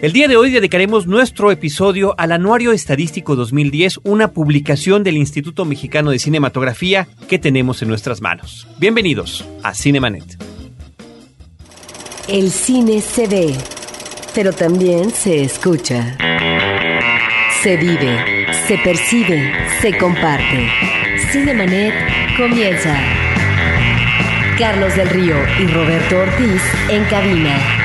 El día de hoy dedicaremos nuestro episodio al Anuario Estadístico 2010, una publicación del Instituto Mexicano de Cinematografía que tenemos en nuestras manos. Bienvenidos a Cinemanet. El cine se ve, pero también se escucha. Se vive, se percibe, se comparte. Cinemanet comienza. Carlos del Río y Roberto Ortiz en cabina.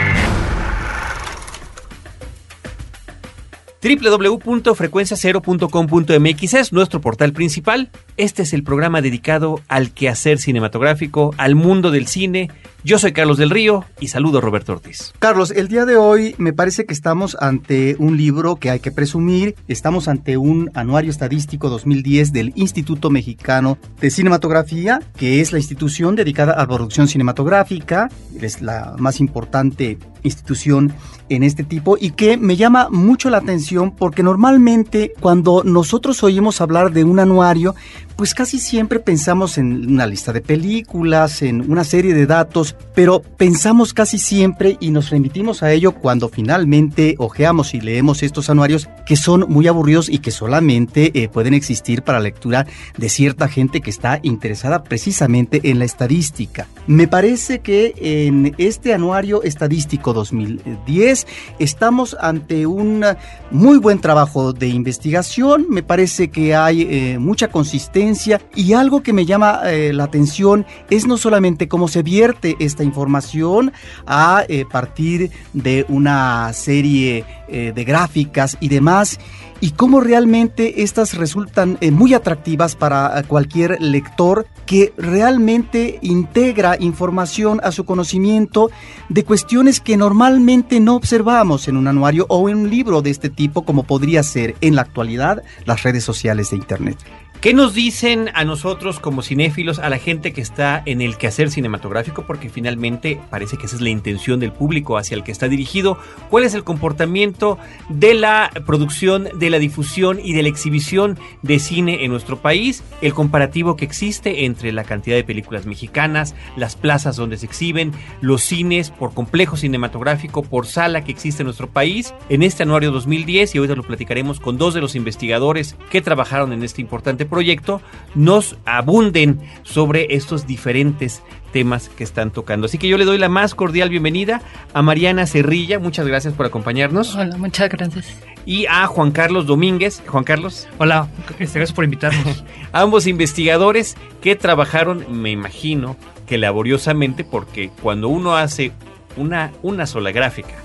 www.frecuenciacero.com.mx es nuestro portal principal. Este es el programa dedicado al quehacer cinematográfico, al mundo del cine. Yo soy Carlos del Río y saludo a Roberto Ortiz. Carlos, el día de hoy me parece que estamos ante un libro que hay que presumir. Estamos ante un anuario estadístico 2010 del Instituto Mexicano de Cinematografía, que es la institución dedicada a la producción cinematográfica. Es la más importante institución en este tipo y que me llama mucho la atención porque normalmente cuando nosotros oímos hablar de un anuario, pues casi siempre pensamos en una lista de películas, en una serie de datos, pero pensamos casi siempre y nos remitimos a ello cuando finalmente ojeamos y leemos estos anuarios que son muy aburridos y que solamente eh, pueden existir para lectura de cierta gente que está interesada precisamente en la estadística. Me parece que en este anuario estadístico 2010 estamos ante un muy buen trabajo de investigación, me parece que hay eh, mucha consistencia y algo que me llama eh, la atención es no solamente cómo se vierte esta información a eh, partir de una serie eh, de gráficas y demás, y cómo realmente estas resultan muy atractivas para cualquier lector que realmente integra información a su conocimiento de cuestiones que normalmente no observamos en un anuario o en un libro de este tipo como podría ser en la actualidad las redes sociales de Internet. ¿Qué nos dicen a nosotros como cinéfilos, a la gente que está en el quehacer cinematográfico? Porque finalmente parece que esa es la intención del público hacia el que está dirigido. ¿Cuál es el comportamiento de la producción, de la difusión y de la exhibición de cine en nuestro país? El comparativo que existe entre la cantidad de películas mexicanas, las plazas donde se exhiben, los cines por complejo cinematográfico, por sala que existe en nuestro país. En este anuario 2010, y hoy lo platicaremos con dos de los investigadores que trabajaron en este importante proyecto nos abunden sobre estos diferentes temas que están tocando. Así que yo le doy la más cordial bienvenida a Mariana Cerrilla, muchas gracias por acompañarnos. Hola, muchas gracias. Y a Juan Carlos Domínguez. Juan Carlos. Hola, este, gracias por invitarnos. Ambos investigadores que trabajaron, me imagino, que laboriosamente, porque cuando uno hace una, una sola gráfica,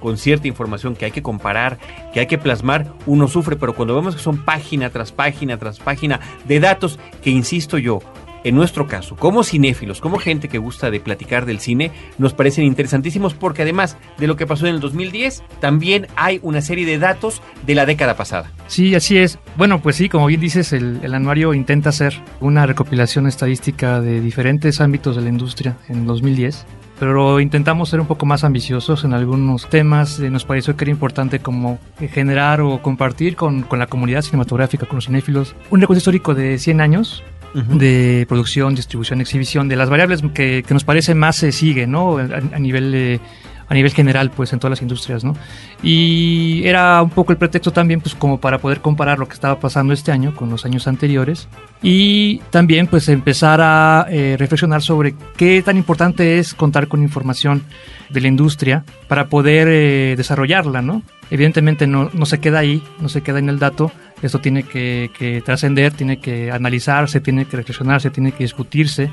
Con cierta información que hay que comparar, que hay que plasmar, uno sufre, pero cuando vemos que son página tras página tras página de datos, que insisto yo, en nuestro caso, como cinéfilos, como gente que gusta de platicar del cine, nos parecen interesantísimos porque además de lo que pasó en el 2010, también hay una serie de datos de la década pasada. Sí, así es. Bueno, pues sí, como bien dices, el, el anuario intenta hacer una recopilación estadística de diferentes ámbitos de la industria en 2010 pero intentamos ser un poco más ambiciosos en algunos temas. Eh, nos pareció que era importante como generar o compartir con, con la comunidad cinematográfica, con los cinéfilos, un recuento histórico de 100 años de producción, distribución, exhibición, de las variables que, que nos parece más se sigue, ¿no? A, nivel de a nivel general, pues en todas las industrias, ¿no? Y era un poco el pretexto también, pues como para poder comparar lo que estaba pasando este año con los años anteriores y también pues empezar a eh, reflexionar sobre qué tan importante es contar con información de la industria para poder eh, desarrollarla, ¿no? Evidentemente no, no se queda ahí, no se queda en el dato, esto tiene que, que trascender, tiene que analizarse, tiene que reflexionarse, tiene que discutirse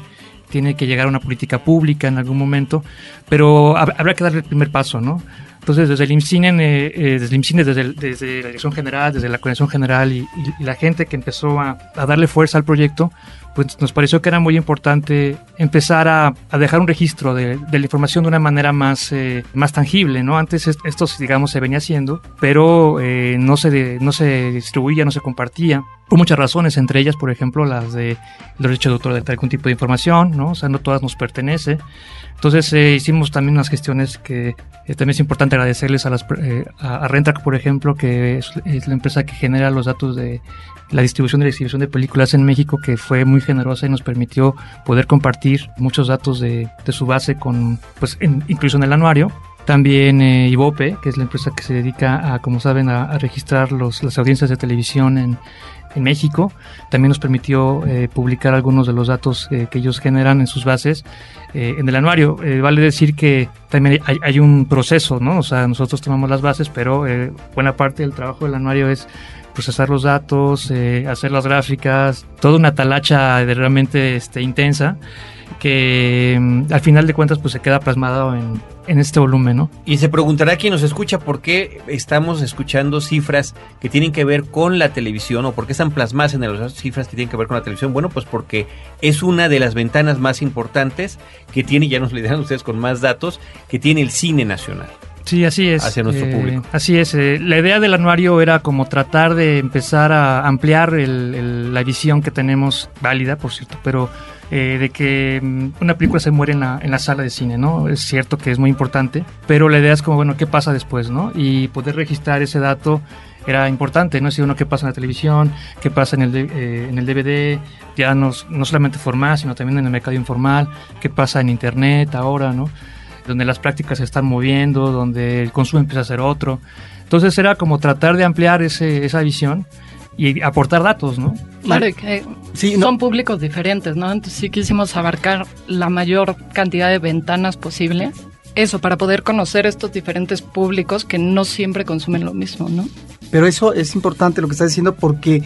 tiene que llegar a una política pública en algún momento, pero habrá que darle el primer paso, ¿no? Entonces, desde el IMCINE, eh, eh, desde, desde, la Dirección General, desde la Coordinación General y, la gente que empezó a, darle fuerza al proyecto, pues nos pareció que era muy importante empezar a, dejar un registro de, la información de una manera más, eh, más tangible, ¿no? Antes esto, digamos, se venía haciendo, pero no, se no se distribuía, no se compartía por muchas razones, entre ellas, por ejemplo, las de el derecho de autor de algún tipo de información, ¿no? O sea, no todas nos pertenece. Entonces eh, hicimos también unas gestiones que eh, también es importante agradecerles a, las, eh, a, Rentrack, por ejemplo, que es, la empresa que genera los datos de la distribución y la exhibición de películas en México, que fue muy generosa y nos permitió poder compartir muchos datos de, de su base con, pues, incluso en el anuario. También eh, Ibope, que es la empresa que se dedica a, como saben, a, registrar los, las audiencias de televisión en, en México. También nos permitió eh, publicar algunos de los datos eh, que ellos generan en sus bases eh, en el anuario. vale decir que también hay, hay, un proceso, ¿no? O sea, nosotros tomamos las bases, pero buena parte del trabajo del anuario es procesar los datos, hacer las gráficas, toda una talacha de realmente este, intensa que mm, al final de cuentas pues se queda plasmado en, en este volumen, ¿no? Y se preguntará quien nos escucha por qué estamos escuchando cifras que tienen que ver con la televisión o por qué están plasmadas en las cifras que tienen que ver con la televisión. Bueno, pues porque es una de las ventanas más importantes que tiene, ya nos lo dirán ustedes con más datos, que tiene el cine nacional. Sí, así es. Hacia nuestro eh, público. Así es. Eh, la idea del anuario era como tratar de empezar a ampliar la visión que tenemos, válida por cierto, pero eh, de que mm, una película se muere en la, en la sala de cine, ¿no? Es cierto que es muy importante, pero la idea es como, bueno, ¿qué pasa después, ¿no? Y poder registrar ese dato era importante, ¿no? Si uno qué pasa en la televisión, qué pasa en el, eh, en el DVD, ya no, no solamente formal, sino también en el mercado informal, qué pasa en Internet ahora, ¿no? Donde las prácticas se están moviendo, donde el consumo empieza a ser otro. Entonces era como tratar de ampliar ese, esa visión y aportar datos, ¿no? Claro, que son públicos diferentes, ¿no? Entonces sí quisimos abarcar la mayor cantidad de ventanas posible. Eso, para poder conocer estos diferentes públicos que no siempre consumen lo mismo, ¿no? Pero eso es importante lo que estás diciendo porque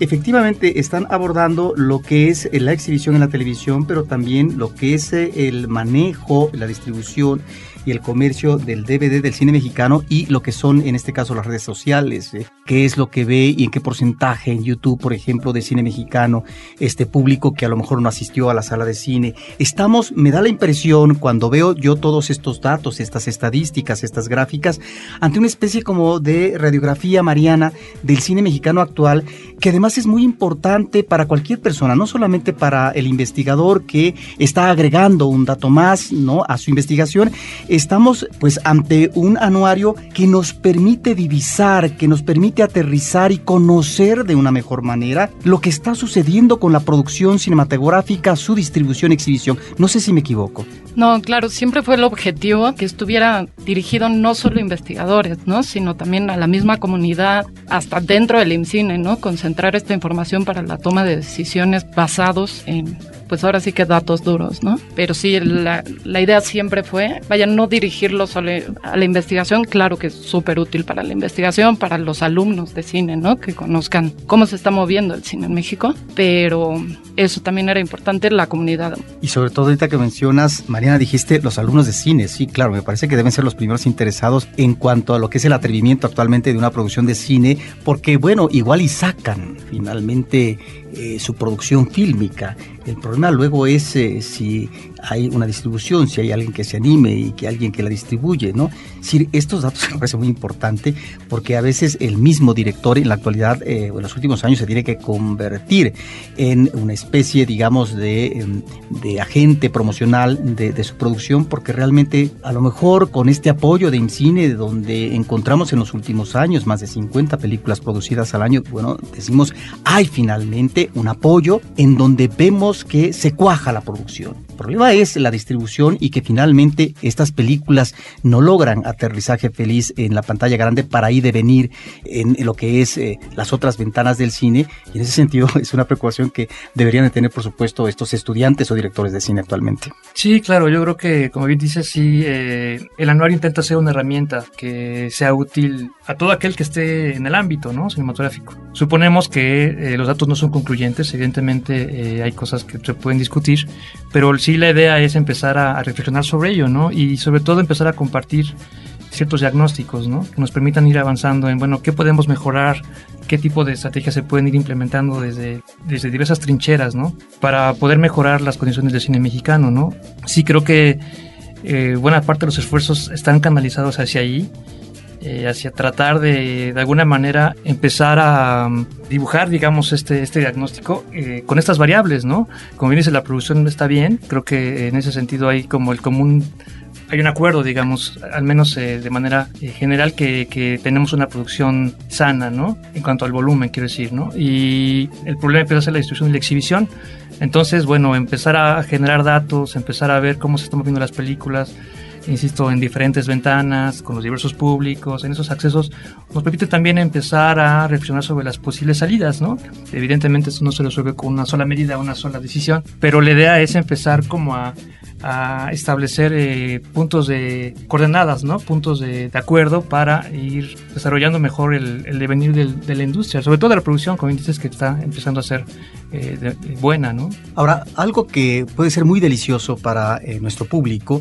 efectivamente están abordando lo que es la exhibición en la televisión, pero también lo que es el manejo, la distribución y el comercio del DVD del cine mexicano y lo que son en este caso las redes sociales, ¿eh? Qué es lo que ve y en qué porcentaje en YouTube, por ejemplo, de cine mexicano, este público que a lo mejor no asistió a la sala de cine. Estamos, me da la impresión cuando veo yo todos estos datos, estas estadísticas, estas gráficas, ante una especie como de radiografía mariana del cine mexicano actual, que además es muy importante para cualquier persona, no solamente para el investigador que está agregando un dato más, ¿no? a su investigación, estamos pues ante un anuario que nos permite divisar, que nos permite aterrizar y conocer de una mejor manera lo que está sucediendo con la producción cinematográfica, su distribución, exhibición. No sé si me equivoco. No, claro, siempre fue el objetivo que estuviera dirigido no solo a investigadores, ¿no? sino también a la misma comunidad, hasta dentro del IMCINE, ¿no? Concentrar esta información para la toma de decisiones basados en pues ahora sí que datos duros, ¿no? Pero sí, la, idea siempre fue, vaya, no dirigirlo solo a la investigación, claro que es súper útil para la investigación, para los alumnos de cine, ¿no? Que conozcan cómo se está moviendo el cine en México, pero eso también era importante la comunidad. Y sobre todo ahorita que mencionas, Mariana, dijiste los alumnos de cine, sí, claro, me parece que deben ser los primeros interesados en cuanto a lo que es el atrevimiento actualmente de una producción de cine, porque bueno, igual y sacan finalmente eh, su producción fílmica. El problema luego es eh, si hay una distribución, si hay alguien que se anime y que alguien que la distribuye, ¿no? decir, estos datos me parece muy importante porque a veces el mismo director en la actualidad, eh, en los últimos años, se tiene que convertir en una especie, digamos, de, em, de agente promocional de, de, su producción porque realmente a lo mejor con este apoyo de IMCINE, donde encontramos en los últimos años más de 50 películas producidas al año, bueno, decimos, hay finalmente un apoyo en donde vemos que se cuaja la producción. El problema es la distribución y que finalmente estas películas no logran aterrizaje feliz en la pantalla grande para ir de venir en lo que es eh, las otras ventanas del cine. Y en ese sentido es una preocupación que deberían de tener, por supuesto, estos estudiantes o directores de cine actualmente. Sí, claro, yo creo que, como bien dices, sí, eh, el anuario intenta ser una herramienta que sea útil a todo aquel que esté en el ámbito ¿no? cinematográfico. Suponemos que eh, los datos no son concluyentes, evidentemente hay cosas que se pueden discutir, pero sí la idea es empezar a, reflexionar sobre ello, ¿no? Y sobre todo empezar a compartir ciertos diagnósticos, ¿no? Que nos permitan ir avanzando en, bueno, qué podemos mejorar, qué tipo de estrategias se pueden ir implementando desde, desde diversas trincheras, ¿no? Para poder mejorar las condiciones del cine mexicano, ¿no? Sí creo que eh, buena parte de los esfuerzos están canalizados hacia ahí eh, hacia tratar de, de alguna manera, empezar a um, dibujar, digamos, este, este diagnóstico eh, con estas variables, ¿no? Como bien dice, la producción está bien, creo que en ese sentido hay como el común hay un acuerdo, digamos, al menos eh, de manera general, que, que, tenemos una producción sana, ¿no? En cuanto al volumen, quiero decir, ¿no? Y el problema empieza a ser la distribución y la exhibición. Entonces, bueno, empezar a generar datos, empezar a ver cómo se están moviendo las películas, insisto, en diferentes ventanas, con los diversos públicos, en esos accesos, nos permite también empezar a reflexionar sobre las posibles salidas, ¿no? Evidentemente esto no se resuelve con una sola medida, una sola decisión, pero la idea es empezar como a, establecer eh, puntos de coordenadas, ¿no? Puntos de, acuerdo para ir desarrollando mejor el, devenir de la industria, sobre todo de la producción, como dices, que está empezando a ser eh, buena, ¿no? Ahora, algo que puede ser muy delicioso para eh, nuestro público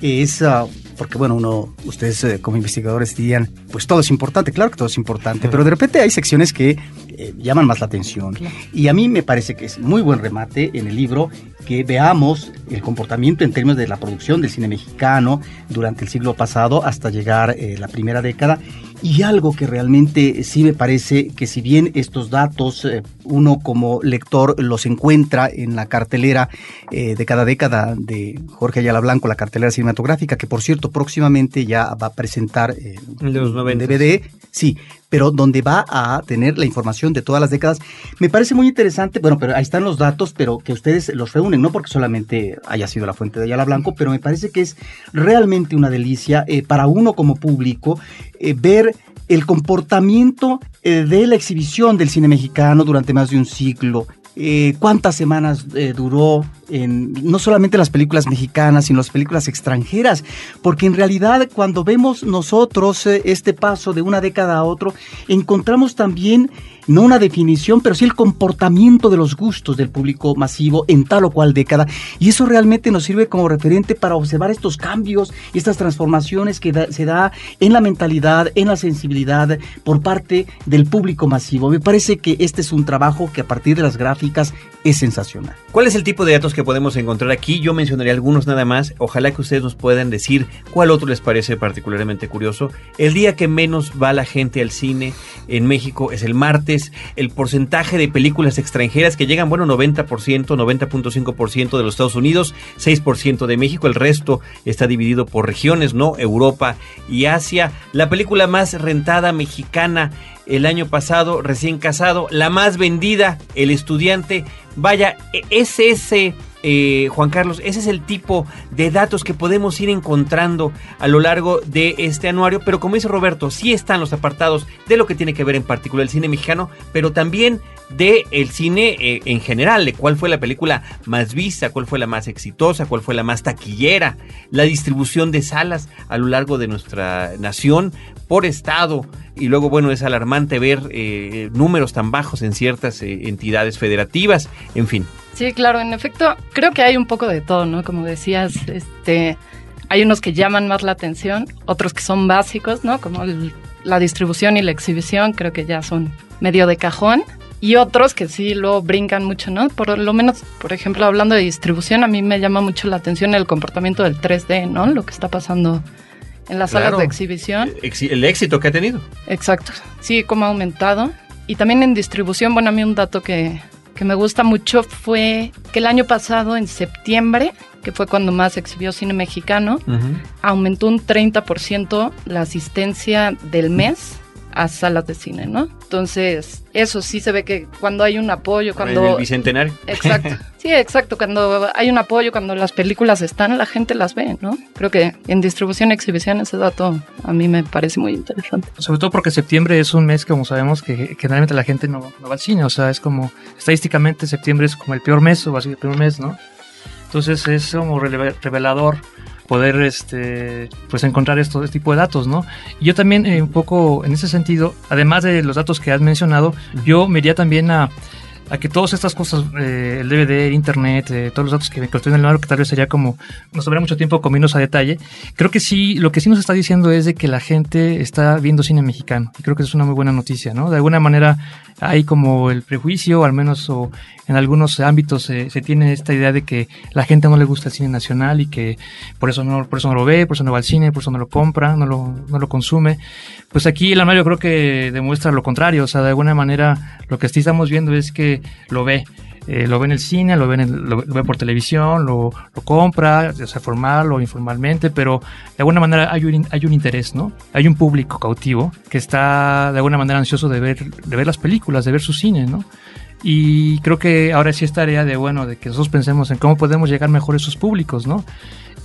es, uh, porque bueno, uno, ustedes eh, como investigadores dirían, pues todo es importante, claro que todo es importante, pero de repente hay secciones que eh, llaman más la atención. Y a mí me parece que es muy buen remate en el libro que veamos el comportamiento en términos de la producción del cine mexicano durante el siglo pasado hasta llegar eh, la primera década. Y algo que realmente sí me parece que si bien estos datos eh, uno como lector los encuentra en la cartelera de cada década de Jorge Ayala Blanco, la cartelera cinematográfica, que por cierto próximamente ya va a presentar los DVD, sí, pero donde va a tener la información de todas las décadas. Me parece muy interesante, bueno, pero ahí están los datos, pero que ustedes los reúnen, no porque solamente haya sido la fuente de Ayala Blanco, pero me parece que es realmente una delicia eh, para uno como público eh, ver el comportamiento eh, de la exhibición del cine mexicano durante más de un siglo, eh, cuántas semanas eh, duró en no solamente las películas mexicanas, sino las películas extranjeras, porque en realidad cuando vemos nosotros eh, este paso de una década a otro, encontramos también no una definición, pero sí el comportamiento de los gustos del público masivo en tal o cual década. Y eso realmente nos sirve como referente para observar estos cambios y estas transformaciones que se da en la mentalidad, en la sensibilidad por parte del público masivo. Me parece que este es un trabajo que a partir de las gráficas es sensacional. ¿Cuál es el tipo de datos que podemos encontrar aquí? Yo mencionaré algunos nada más. Ojalá que ustedes nos puedan decir cuál otro les parece particularmente curioso. El día que menos va la gente al cine en México es el martes. El porcentaje de películas extranjeras que llegan, bueno, 90%, 90.5% de los Estados Unidos, 6% de México. El resto está dividido por regiones, ¿no? Europa y Asia. La película más rentada mexicana el año pasado, recién casado, la más vendida, El Estudiante. Vaya, e-, es ese, eh, Juan Carlos, ese es el tipo de datos que podemos ir encontrando a lo largo de este anuario, pero como dice Roberto, sí están los apartados de lo que tiene que ver en particular el cine mexicano, pero también de el cine eh, en general, de cuál fue la película más vista, cuál fue la más exitosa, cuál fue la más taquillera, la distribución de salas a lo largo de nuestra nación por estado, y luego, bueno, es alarmante ver eh, números tan bajos en ciertas eh, entidades federativas, en fin. Sí, claro, en efecto, creo que hay un poco de todo, ¿no? Como decías, este, hay unos que llaman más la atención, otros que son básicos, ¿no? Como la distribución y la exhibición, creo que ya son medio de cajón. Y otros que sí lo brincan mucho, ¿no? Por lo menos, por ejemplo, hablando de distribución, a mí me llama mucho la atención el comportamiento del 3D, ¿no? Lo que está pasando en las salas de exhibición. El éxito que ha tenido. Exacto. Sí, cómo ha aumentado. Y también en distribución, bueno, a mí un dato que, que me gusta mucho fue que el año pasado, en septiembre, que fue cuando más exhibió cine mexicano, aumentó un 30% la asistencia del mes a salas de cine, ¿no? Entonces, eso sí se ve que cuando hay un apoyo, cuando... El Bicentenario. Exacto. Sí, exacto. Cuando hay un apoyo, cuando las películas están, la gente las ve, ¿no? Creo que en distribución y exhibición ese dato a mí me parece muy interesante. Sobre todo porque septiembre es un mes, como sabemos, que generalmente la gente no, va al cine. O sea, es como, estadísticamente septiembre es como el peor mes o va a ser el peor mes, ¿no? Entonces es como revelador poder este pues encontrar esto, este tipo de datos, ¿no? yo también eh, un poco en ese sentido, además de los datos que has mencionado, yo me iría también a a que todas estas cosas, eh, el DVD, el internet, eh, todos los datos que me en el libro, que tal vez sería como, nos tomaría mucho tiempo comiéndonos a detalle, creo que sí, lo que sí nos está diciendo es de que la gente está viendo cine mexicano, y creo que es una muy buena noticia, ¿no? De alguna manera hay como el prejuicio, al menos o en algunos ámbitos se tiene esta idea de que la gente no le gusta el cine nacional y que por eso no, por eso no lo ve, por eso no va al cine, por eso no lo compra, no lo, no lo consume. Pues aquí el armario creo que demuestra lo contrario, o sea, de alguna manera lo que sí estamos viendo es que lo ve. Eh, lo ve en el cine, lo ve, por televisión, lo, compra, sea formal o informalmente, pero de alguna manera hay un, hay un interés, ¿no? Hay un público cautivo que está de alguna manera ansioso de ver, de ver las películas, de ver su cine, ¿no? Y creo que ahora sí es tarea de, bueno, de que nosotros pensemos en cómo podemos llegar mejor a esos públicos, ¿no?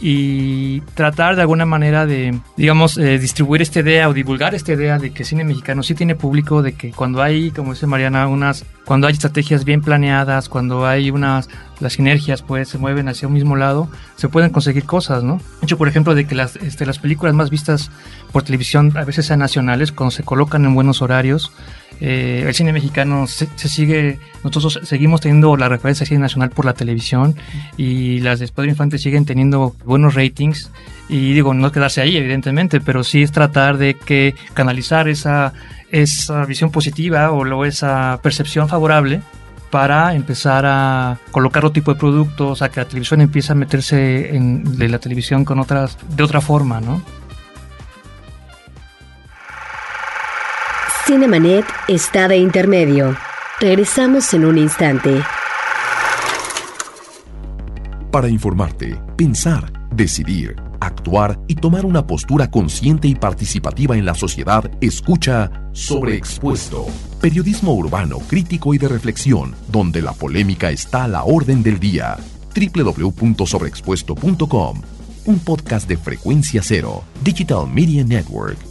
Y tratar de alguna manera de, digamos, eh, distribuir esta idea o divulgar esta idea de que cine mexicano sí tiene público, de que cuando hay, como dice Mariana, unas, cuando hay estrategias bien planeadas, cuando hay unas, las sinergias pues se mueven hacia un mismo lado, se pueden conseguir cosas, ¿no? De hecho, por ejemplo, de que las, este, las películas más vistas por televisión a veces sean nacionales, cuando se colocan en buenos horarios, eh, el cine mexicano se, sigue, nosotros seguimos teniendo la referencia cine nacional por la televisión y las de Pedro Infante siguen teniendo buenos ratings y digo, no quedarse ahí evidentemente, pero sí es tratar de que canalizar esa, esa visión positiva o esa percepción favorable para empezar a colocar otro tipo de productos, a que la televisión empiece a meterse en, de la televisión con otras, de otra forma, ¿no? Cinemanet está de intermedio. Regresamos en un instante. Para informarte, pensar, decidir, actuar y tomar una postura consciente y participativa en la sociedad, escucha Sobreexpuesto. Periodismo urbano, crítico y de reflexión, donde la polémica está a la orden del día. www.sobreexpuesto.com. Un podcast de frecuencia cero. Digital Media Network.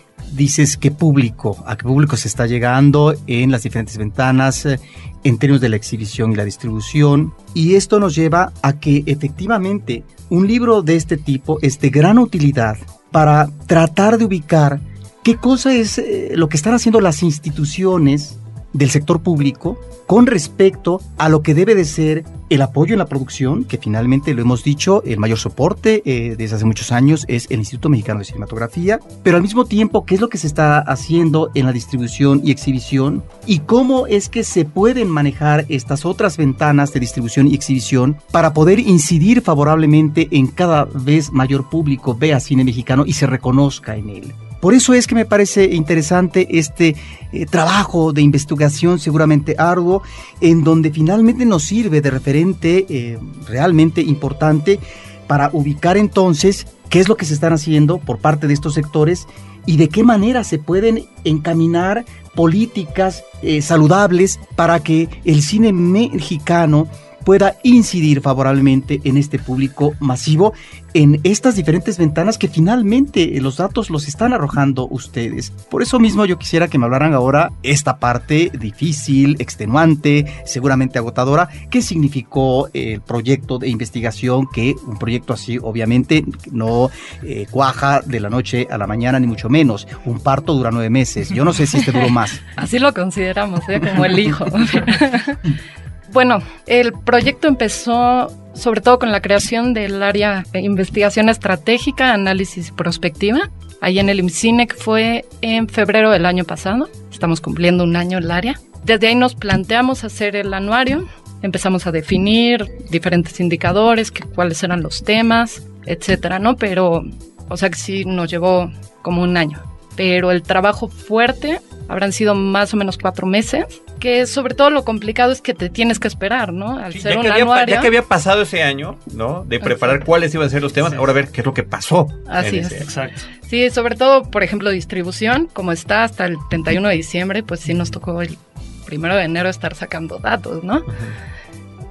dices qué público, a qué público se está llegando en las diferentes ventanas, eh, en términos de la exhibición y la distribución. Y esto nos lleva a que efectivamente un libro de este tipo es de gran utilidad para tratar de ubicar qué cosa es eh, lo que están haciendo las instituciones del sector público con respecto a lo que debe de ser el apoyo en la producción, que finalmente lo hemos dicho, el mayor soporte eh, desde hace muchos años es el Instituto Mexicano de Cinematografía, pero al mismo tiempo, ¿qué es lo que se está haciendo en la distribución y exhibición? ¿Y cómo es que se pueden manejar estas otras ventanas de distribución y exhibición para poder incidir favorablemente en cada vez mayor público vea cine mexicano y se reconozca en él? Por eso es que me parece interesante este eh, trabajo de investigación seguramente arduo, en donde finalmente nos sirve de referente eh, realmente importante para ubicar entonces qué es lo que se están haciendo por parte de estos sectores y de qué manera se pueden encaminar políticas eh, saludables para que el cine mexicano pueda incidir favorablemente en este público masivo, en estas diferentes ventanas que finalmente los datos los están arrojando ustedes. Por eso mismo yo quisiera que me hablaran ahora esta parte difícil, extenuante, seguramente agotadora, qué significó el proyecto de investigación, que un proyecto así obviamente no eh, cuaja de la noche a la mañana, ni mucho menos. Un parto dura nueve meses. Yo no sé si este duró más. Así lo consideramos, ¿eh? como el hijo. Bueno, el proyecto empezó sobre todo con la creación del área de investigación estratégica, análisis y prospectiva. Ahí en el IMCINEC fue en febrero del año pasado. Estamos cumpliendo un año el área. Desde ahí nos planteamos hacer el anuario. Empezamos a definir diferentes indicadores, cuáles eran los temas, etcétera, ¿no? Pero, o sea que sí nos llevó como un año. Pero el trabajo fuerte habrán sido más o menos cuatro meses que sobre todo lo complicado es que te tienes que esperar, ¿no? Al ser ya, que había, ya que había pasado ese año, ¿no? De preparar cuáles iban a ser los temas, ahora a ver qué es lo que pasó. Así es. Exacto. Sí, sobre todo, por ejemplo, distribución, como está hasta el 31 de diciembre, pues sí nos tocó el primero de enero estar sacando datos, ¿no?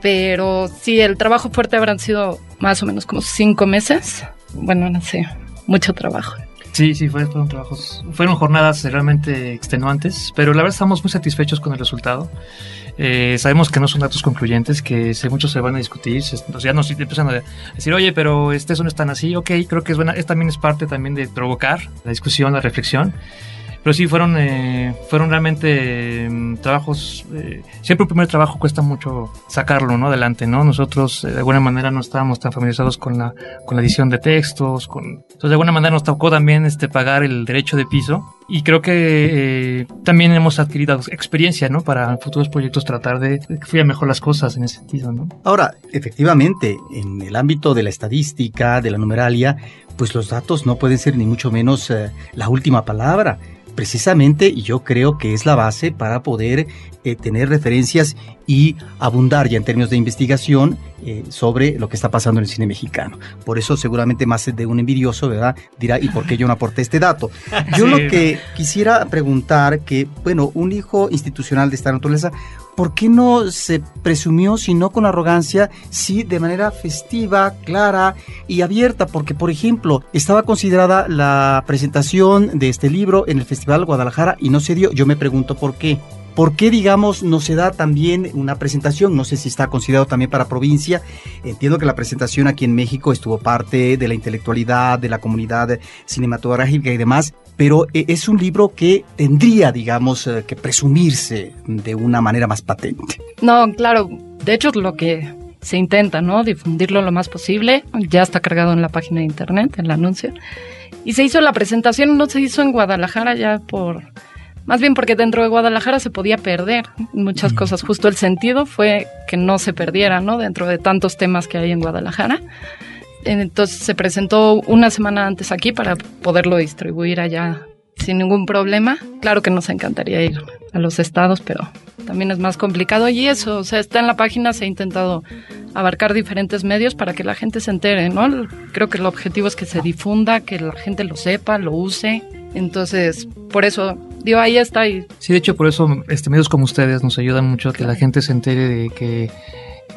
Pero sí, el trabajo fuerte habrán sido más o menos como cinco meses. Bueno, no sé, mucho trabajo. Sí, sí, fueron trabajos, fueron jornadas realmente extenuantes, pero la verdad estamos muy satisfechos con el resultado. Eh, sabemos que no son datos concluyentes, que muchos se van a discutir, ya nos empiezan a decir, oye, pero este eso no es tan así, ok, creo que es buena, es, también es parte también de provocar la discusión, la reflexión. Pero sí fueron, eh, fueron realmente em, trabajos, eh, siempre un primer trabajo cuesta mucho sacarlo, ¿no? Adelante, ¿no? Nosotros de alguna manera no estábamos tan familiarizados con la, con la edición de textos, con, entonces de alguna manera nos tocó también este, pagar el derecho de piso y creo que también hemos adquirido experiencia, ¿no? Para futuros proyectos tratar de que mejor las cosas en ese sentido, ¿no? Ahora, efectivamente, en el ámbito de la estadística, de la numeralia, pues los datos no pueden ser ni mucho menos eh, la última palabra. Precisamente, y yo creo que es la base para poder eh, tener referencias y abundar ya en términos de investigación eh, sobre lo que está pasando en el cine mexicano. Por eso seguramente más de un envidioso, ¿verdad? Dirá, ¿y por qué yo no aporté este dato? Yo lo que quisiera preguntar, que, bueno, un hijo institucional de esta naturaleza, ¿por qué no se presumió, si no con arrogancia, sí de manera festiva, clara y abierta? Porque, por ejemplo, estaba considerada la presentación de este libro en el Festival Guadalajara y no se dio. Yo me pregunto por qué. ¿Por qué, digamos, no se da también una presentación? No sé si está considerado también para provincia. Entiendo que la presentación aquí en México estuvo parte de la intelectualidad, de la comunidad cinematográfica y demás, pero eh, es un libro que tendría, digamos, eh, que presumirse de una manera más patente. No, claro. De hecho, lo que se intenta, ¿no? Difundirlo lo más posible. Ya está cargado en la página de internet, el anuncio. Y se hizo la presentación, no se hizo en Guadalajara ya por más bien porque dentro de Guadalajara se podía perder muchas cosas. Justo el sentido fue que no se perdiera, ¿no? Dentro de tantos temas que hay en Guadalajara. Entonces se presentó una semana antes aquí para poderlo distribuir allá sin ningún problema. Claro que nos encantaría ir a los estados, pero también es más complicado. Y eso, o sea, está en la página, se ha intentado abarcar diferentes medios para que la gente se entere, ¿no? Creo que el objetivo es que se difunda, que la gente lo sepa, lo use. Entonces, por eso, digo, ahí está. Y... Sí, de hecho, por eso este, medios como ustedes nos ayudan mucho a que la gente se entere de que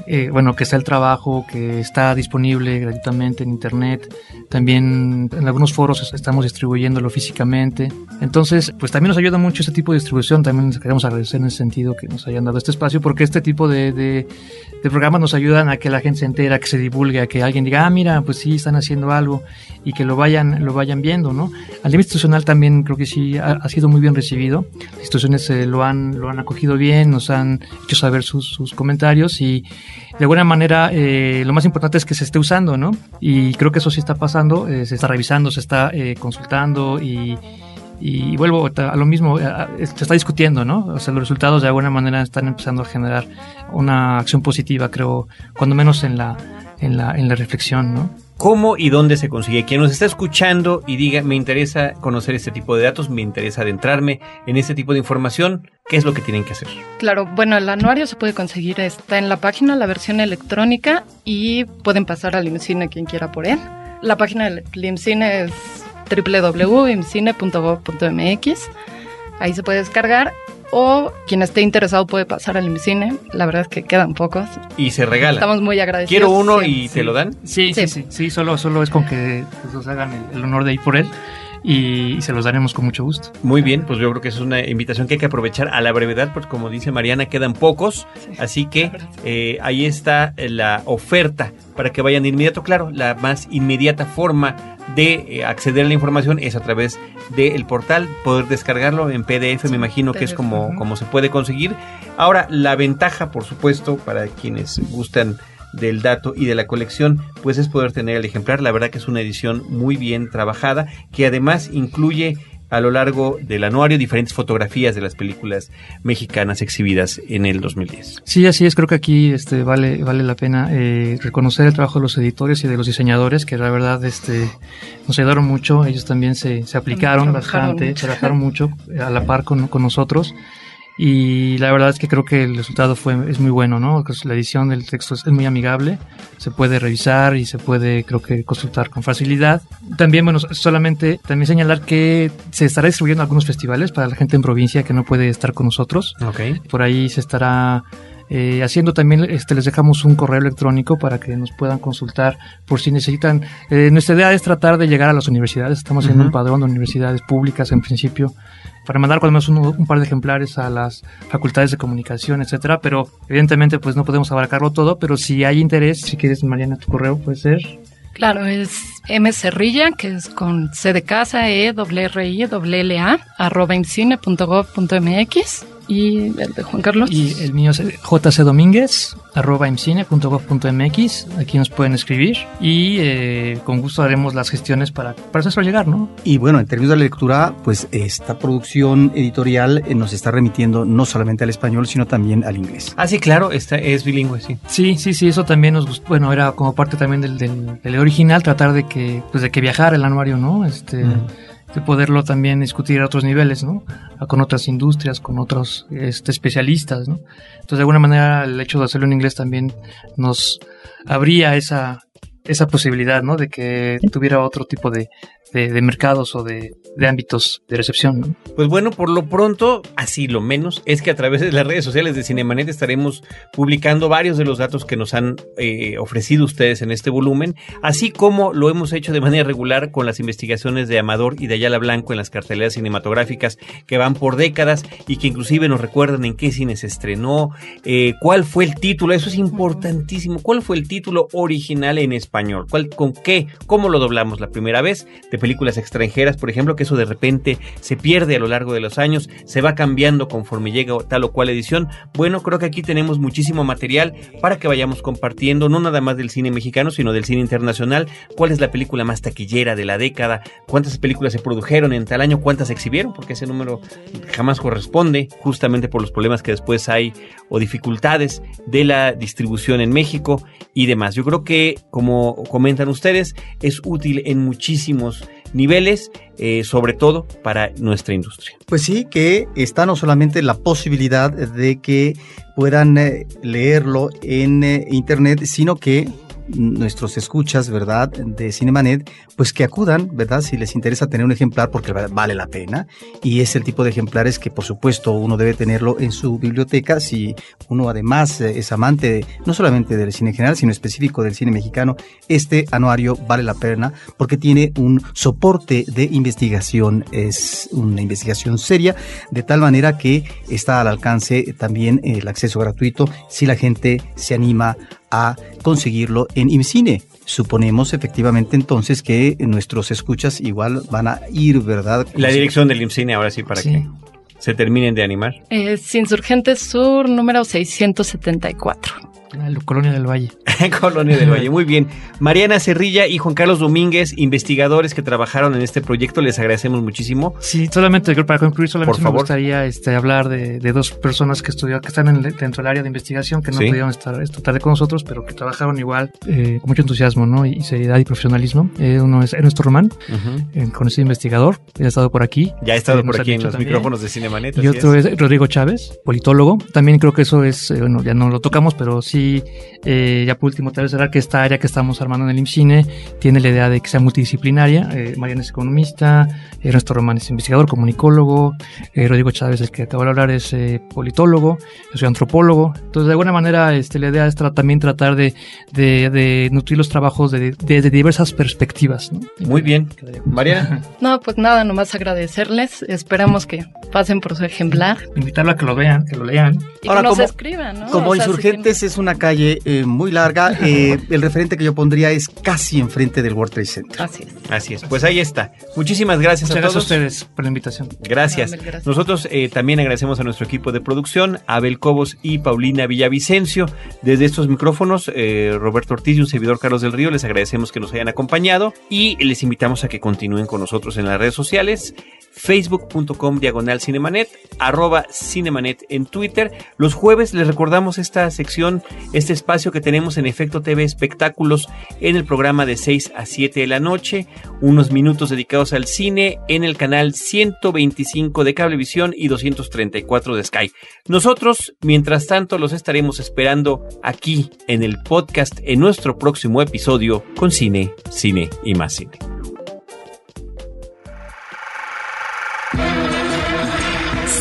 eh, bueno, que está el trabajo, que está disponible gratuitamente en internet. También en algunos foros estamos distribuyéndolo físicamente. Entonces, pues también nos ayuda mucho este tipo de distribución. También les queremos agradecer en ese sentido que nos hayan dado este espacio, porque este tipo de, de, programas nos ayudan a que la gente se entere, a que se divulgue, a que alguien diga, ah, mira, pues sí, están haciendo algo y que lo vayan, lo vayan viendo, ¿no? Al nivel institucional también creo que sí ha, sido muy bien recibido. Las instituciones eh, lo, han, lo han acogido bien, nos han hecho saber sus comentarios y de alguna manera eh, lo más importante es que se esté usando, ¿no? Y creo que eso sí está pasando, eh, se está revisando, se está eh, consultando y, y vuelvo a lo mismo, se está discutiendo, ¿no? O sea, los resultados de alguna manera están empezando a generar una acción positiva, creo, cuando menos en la, en la, en la reflexión, ¿no? Cómo y dónde se consigue. Quien nos está escuchando y diga, me interesa conocer este tipo de datos, me interesa adentrarme en este tipo de información, ¿qué es lo que tienen que hacer? Claro, bueno, el anuario se puede conseguir, está en la página, la versión electrónica, y pueden pasar al IMCINE quien quiera por él. La página del IMCINE es www.imcine.gov.mx. Ahí se puede descargar o quien esté interesado puede pasar al IMCINE. La verdad es que quedan pocos. Y se regala. Estamos muy agradecidos. Quiero uno y te lo dan. Sí, sí, sí, sí, solo, solo es con que nos hagan el, honor de ir por él y, se los daremos con mucho gusto. Muy bien, pues yo creo que es una invitación que hay que aprovechar a la brevedad, porque como dice Mariana, quedan pocos, así que eh, ahí está la oferta para que vayan de inmediato. Claro, la más inmediata forma de eh, acceder a la información es a través del portal, poder descargarlo en PDF, me imagino que es como, como se puede conseguir. Ahora, la ventaja, por supuesto, para quienes gustan del dato y de la colección, pues es poder tener el ejemplar. La verdad que es una edición muy bien trabajada, que además incluye a lo largo del anuario diferentes fotografías de las películas mexicanas exhibidas en el 2010. Sí, así es. Creo que aquí este, vale, vale la pena eh, reconocer el trabajo de los editores y de los diseñadores, que la verdad este, nos ayudaron mucho. Ellos también se, se aplicaron bastante, trabajaron mucho a la par con, con nosotros y la verdad es que creo que el resultado fue es muy bueno, ¿no? Pues la edición del texto es, muy amigable, se puede revisar y se puede creo que consultar con facilidad. También bueno, solamente también señalar que se estará distribuyendo algunos festivales para la gente en provincia que no puede estar con nosotros. Okay. Por ahí se estará eh, haciendo también, este, les dejamos un correo electrónico para que nos puedan consultar por si necesitan. Eh, nuestra idea es tratar de llegar a las universidades. Estamos haciendo un padrón de universidades públicas en principio para mandar cuando menos un, par de ejemplares a las facultades de comunicación, etcétera, pero evidentemente pues no podemos abarcarlo todo, pero si hay interés, si quieres Mariana tu correo puede ser Claro, es mcerrilla, que es con C de casa, E, W, R, I, W, L, A, arroba imcine.gov.mx. ¿Y el de Juan Carlos? Y el mío es jc domínguez arroba imcine.gov.mx. Aquí nos pueden escribir y eh, con gusto haremos las gestiones para, para eso llegar, ¿no? Y bueno, en términos de la lectura, pues esta producción editorial eh, nos está remitiendo no solamente al español, sino también al inglés. Ah, sí, claro, esta es bilingüe, sí. Sí, sí, sí, eso también nos gustó. Bueno, era como parte también del, del, original, tratar de que, pues de que viajara el anuario, ¿no? Este de poderlo también discutir a otros niveles, ¿no? Con otras industrias, con otros este, especialistas, ¿no? Entonces, de alguna manera, el hecho de hacerlo en inglés también nos abría esa, esa posibilidad, ¿no? De que tuviera otro tipo de, de, mercados o de, de, ámbitos de recepción. Pues bueno, por lo pronto, así lo menos, es que a través de las redes sociales de Cinemanet estaremos publicando varios de los datos que nos han eh, ofrecido ustedes en este volumen, así como lo hemos hecho de manera regular con las investigaciones de Amador y de Ayala Blanco en las carteleras cinematográficas que van por décadas y que inclusive nos recuerdan en qué cine se estrenó, eh, cuál fue el título, eso es importantísimo, cuál fue el título original en español, cuál, con qué, cómo lo doblamos la primera vez, de películas extranjeras, por ejemplo, que eso de repente se pierde a lo largo de los años, se va cambiando conforme llega tal o cual edición. Bueno, creo que aquí tenemos muchísimo material para que vayamos compartiendo, no nada más del cine mexicano, sino del cine internacional, cuál es la película más taquillera de la década, cuántas películas se produjeron en tal año, cuántas se exhibieron, porque ese número jamás corresponde, justamente por los problemas que después hay o dificultades de la distribución en México y demás. Yo creo que, como comentan ustedes, es útil en muchísimos niveles, eh, sobre todo para nuestra industria. Pues sí, que está no solamente la posibilidad de que puedan eh, leerlo en eh, Internet, sino que nuestros escuchas, ¿verdad? De Cinemanet, pues que acudan, ¿verdad? Si les interesa tener un ejemplar porque vale la pena. Y es el tipo de ejemplares que, por supuesto, uno debe tenerlo en su biblioteca si uno además eh, es amante no solamente del cine general, sino específico del cine mexicano. Este anuario vale la pena porque tiene un soporte de investigación, es una investigación seria, de tal manera que está al alcance también el acceso gratuito si la gente se anima a conseguirlo en IMCINE. Suponemos efectivamente entonces que nuestros escuchas igual van a ir, ¿verdad? La dirección del IMCINE ahora sí para que se terminen de animar. Es Insurgentes Sur número 674. La Colonia del Valle. Colonia del Valle, muy bien. Mariana Cerrilla y Juan Carlos Domínguez, investigadores que trabajaron en este proyecto, les agradecemos muchísimo. Sí, solamente para concluir, solamente me gustaría este, hablar de, dos personas que estudiaron, que están dentro del área de investigación, que no pudieron estar esta tarde con nosotros, pero que trabajaron igual eh, con mucho entusiasmo ¿no? y, seriedad y profesionalismo. Eh, uno es Ernesto Román, uh conocido investigador, ha estado por aquí. Ya ha estado eh, por aquí en los micrófonos de Cinemanet. Y otro es. Rodrigo Chávez, politólogo. También creo que eso es, bueno, ya no lo tocamos, pero sí eh, ya por último, tal vez cerrar que esta área que estamos armando en el IMCINE tiene la idea de que sea multidisciplinaria. Eh, Mariana es economista, Ernesto Román es investigador, comunicólogo, eh, Rodrigo Chávez, el que acabo de hablar, es eh, politólogo, yo soy antropólogo. Entonces, de alguna manera, este, la idea es también tratar de, de, nutrir los trabajos desde diversas perspectivas. Muy bien. Mariana. No, pues nada, nomás agradecerles. Esperamos que pasen por su ejemplar. Invitarlo a que lo vean, que lo lean. Y que nos escriban, ¿no? Como insurgentes es una calle eh, muy larga. Eh, el referente que yo pondría es casi enfrente del World Trade Center. Así es. Así es. Pues ahí está. Muchísimas gracias a todos. ustedes por la invitación. Gracias. Nosotros eh, también agradecemos a nuestro equipo de producción, Abel Cobos y Paulina Villavicencio. Desde estos micrófonos, Roberto Ortiz y un servidor Carlos del Río, les agradecemos que nos hayan acompañado y les invitamos a que continúen con nosotros en las redes sociales facebook.com diagonal cinemanet, arroba cinemanet en Twitter. Los jueves les recordamos esta sección, este espacio que tenemos en Efecto TV Espectáculos en el programa de 6 a 7 de la noche, unos minutos dedicados al cine en el canal 125 de Cablevisión y 234 de Sky. Nosotros, mientras tanto, los estaremos esperando aquí en el podcast en nuestro próximo episodio con cine, cine y más cine.